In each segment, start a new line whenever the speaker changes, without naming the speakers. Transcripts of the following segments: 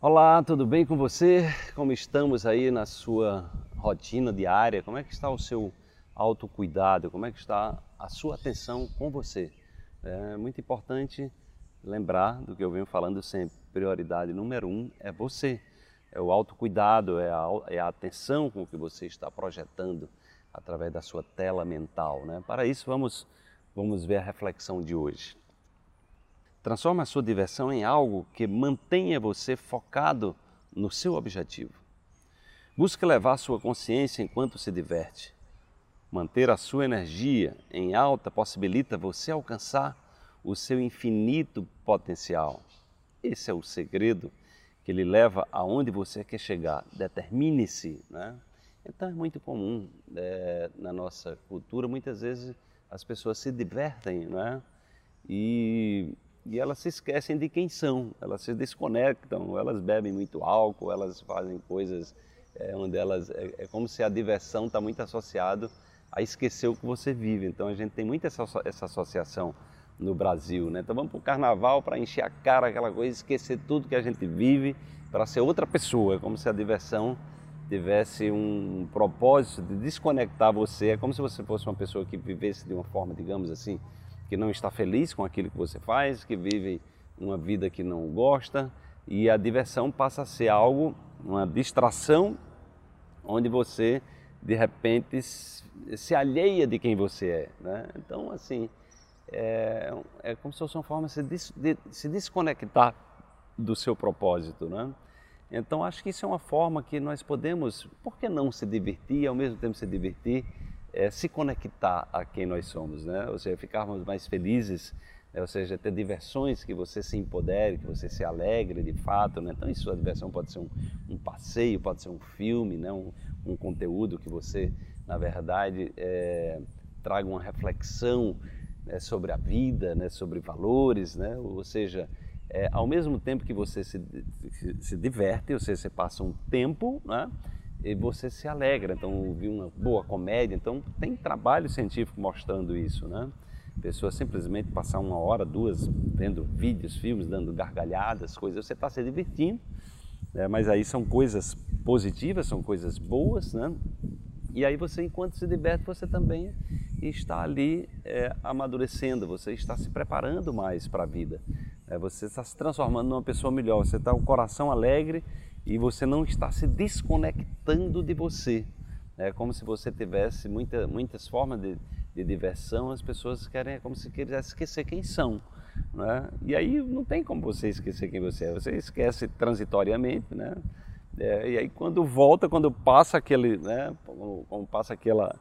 Olá, tudo bem com você? Como estamos aí na sua rotina diária? Como é que está o seu autocuidado? Como é que está a sua atenção com você? É muito importante lembrar do que eu venho falando sempre. Prioridade número um é você. É o autocuidado, é a, é a atenção com que você está projetando através da sua tela mental. Né? Para isso, vamos, vamos ver a reflexão de hoje. Transforma a sua diversão em algo que mantenha você focado no seu objetivo. Busque levar sua consciência enquanto se diverte. Manter a sua energia em alta possibilita você alcançar o seu infinito potencial. Esse é o segredo que lhe leva aonde você quer chegar. Determine-se. Né? Então é muito comum é, na nossa cultura, muitas vezes as pessoas se divertem né? e e elas se esquecem de quem são, elas se desconectam, elas bebem muito álcool, elas fazem coisas é, onde elas. É, é, como se a diversão está muito associado a esquecer o que você vive. Então a gente tem muito essa, essa associação no Brasil, né? Então vamos para o carnaval para encher a cara, aquela coisa, esquecer tudo que a gente vive para ser outra pessoa, é como se a diversão tivesse um propósito de desconectar você, é como se você fosse uma pessoa que vivesse de uma forma, digamos assim, que não está feliz com aquilo que você faz, que vive uma vida que não gosta e a diversão passa a ser algo, uma distração, onde você de repente se alheia de quem você é. Né? Então, assim, é, é como se fosse uma forma de se, des, de se desconectar do seu propósito. Né? Então, acho que isso é uma forma que nós podemos, por que não se divertir e ao mesmo tempo se divertir é, se conectar a quem nós somos, né? ou seja, ficarmos mais felizes, né? ou seja, ter diversões que você se empodere, que você se alegre de fato. Né? Então, isso, a diversão pode ser um, um passeio, pode ser um filme, né? um, um conteúdo que você, na verdade, é, traga uma reflexão né? sobre a vida, né? sobre valores, né? ou seja, é, ao mesmo tempo que você se, se, se diverte, ou seja, você passa um tempo, né? E você se alegra. Então, vi uma boa comédia. Então, tem trabalho científico mostrando isso, né? Pessoa simplesmente passar uma hora, duas, vendo vídeos, filmes, dando gargalhadas, coisas, você está se divertindo. Né? Mas aí são coisas positivas, são coisas boas, né? E aí você, enquanto se diverte, você também está ali é, amadurecendo, você está se preparando mais para a vida. É, você está se transformando numa pessoa melhor, você está com o coração alegre e você não está se desconectando de você. É como se você tivesse muita, muitas formas de, de diversão, as pessoas querem, é como se quisessem esquecer quem são. Né? E aí não tem como você esquecer quem você é, você esquece transitoriamente, né? É, e aí quando volta, quando passa aquele, né, como passa aquela,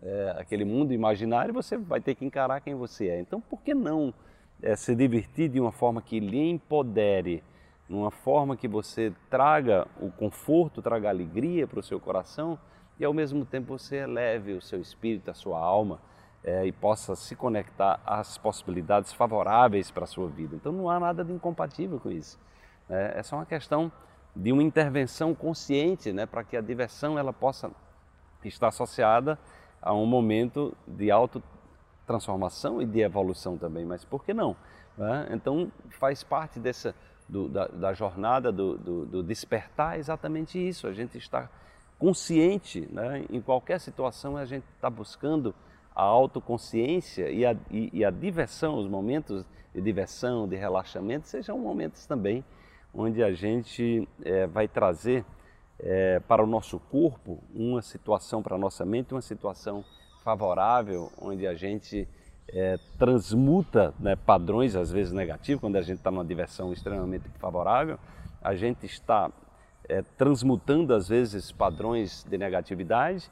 é, aquele mundo imaginário, você vai ter que encarar quem você é. Então por que não é, se divertir de uma forma que lhe empodere, numa forma que você traga o conforto, traga alegria para o seu coração e ao mesmo tempo você eleve o seu espírito, a sua alma é, e possa se conectar às possibilidades favoráveis para a sua vida. Então não há nada de incompatível com isso. É, é só uma questão de uma intervenção consciente né, para que a diversão ela possa estar associada a um momento de autotransformação e de evolução também, mas por que não? Né? Então faz parte dessa do, da, da, jornada do, do, do, despertar é exatamente isso. A gente está consciente, né? em qualquer situação a gente está buscando a autoconsciência e a, e, e a diversão, os momentos de diversão, de relaxamento, sejam momentos também onde a gente é, vai trazer é, para o nosso corpo uma situação, para a nossa mente, uma situação favorável, onde a gente é, transmuta né, padrões, às vezes negativos, quando a gente está numa diversão extremamente favorável, a gente está é, transmutando, às vezes, padrões de negatividade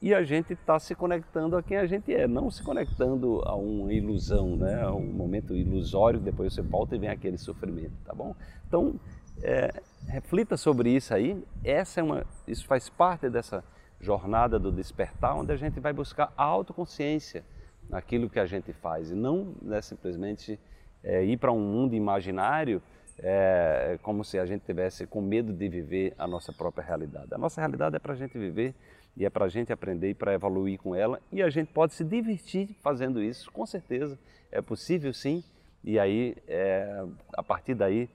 e a gente está se conectando a quem a gente é, não se conectando a uma ilusão, né, a um momento ilusório, depois você volta e vem aquele sofrimento, tá bom? Então, é, reflita sobre isso aí, essa é uma, isso faz parte dessa jornada do despertar, onde a gente vai buscar a autoconsciência, naquilo que a gente faz e não né, simplesmente é, ir para um mundo imaginário é, como se a gente tivesse com medo de viver a nossa própria realidade. A nossa realidade é para a gente viver e é para a gente aprender e para evoluir com ela e a gente pode se divertir fazendo isso, com certeza é possível sim. E aí, é, a partir daí,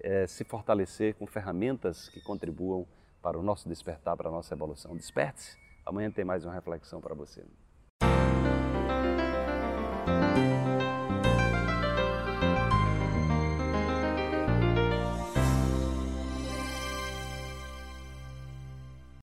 é, se fortalecer com ferramentas que contribuam para o nosso despertar, para a nossa evolução. Desperte-se, amanhã tem mais uma reflexão para você.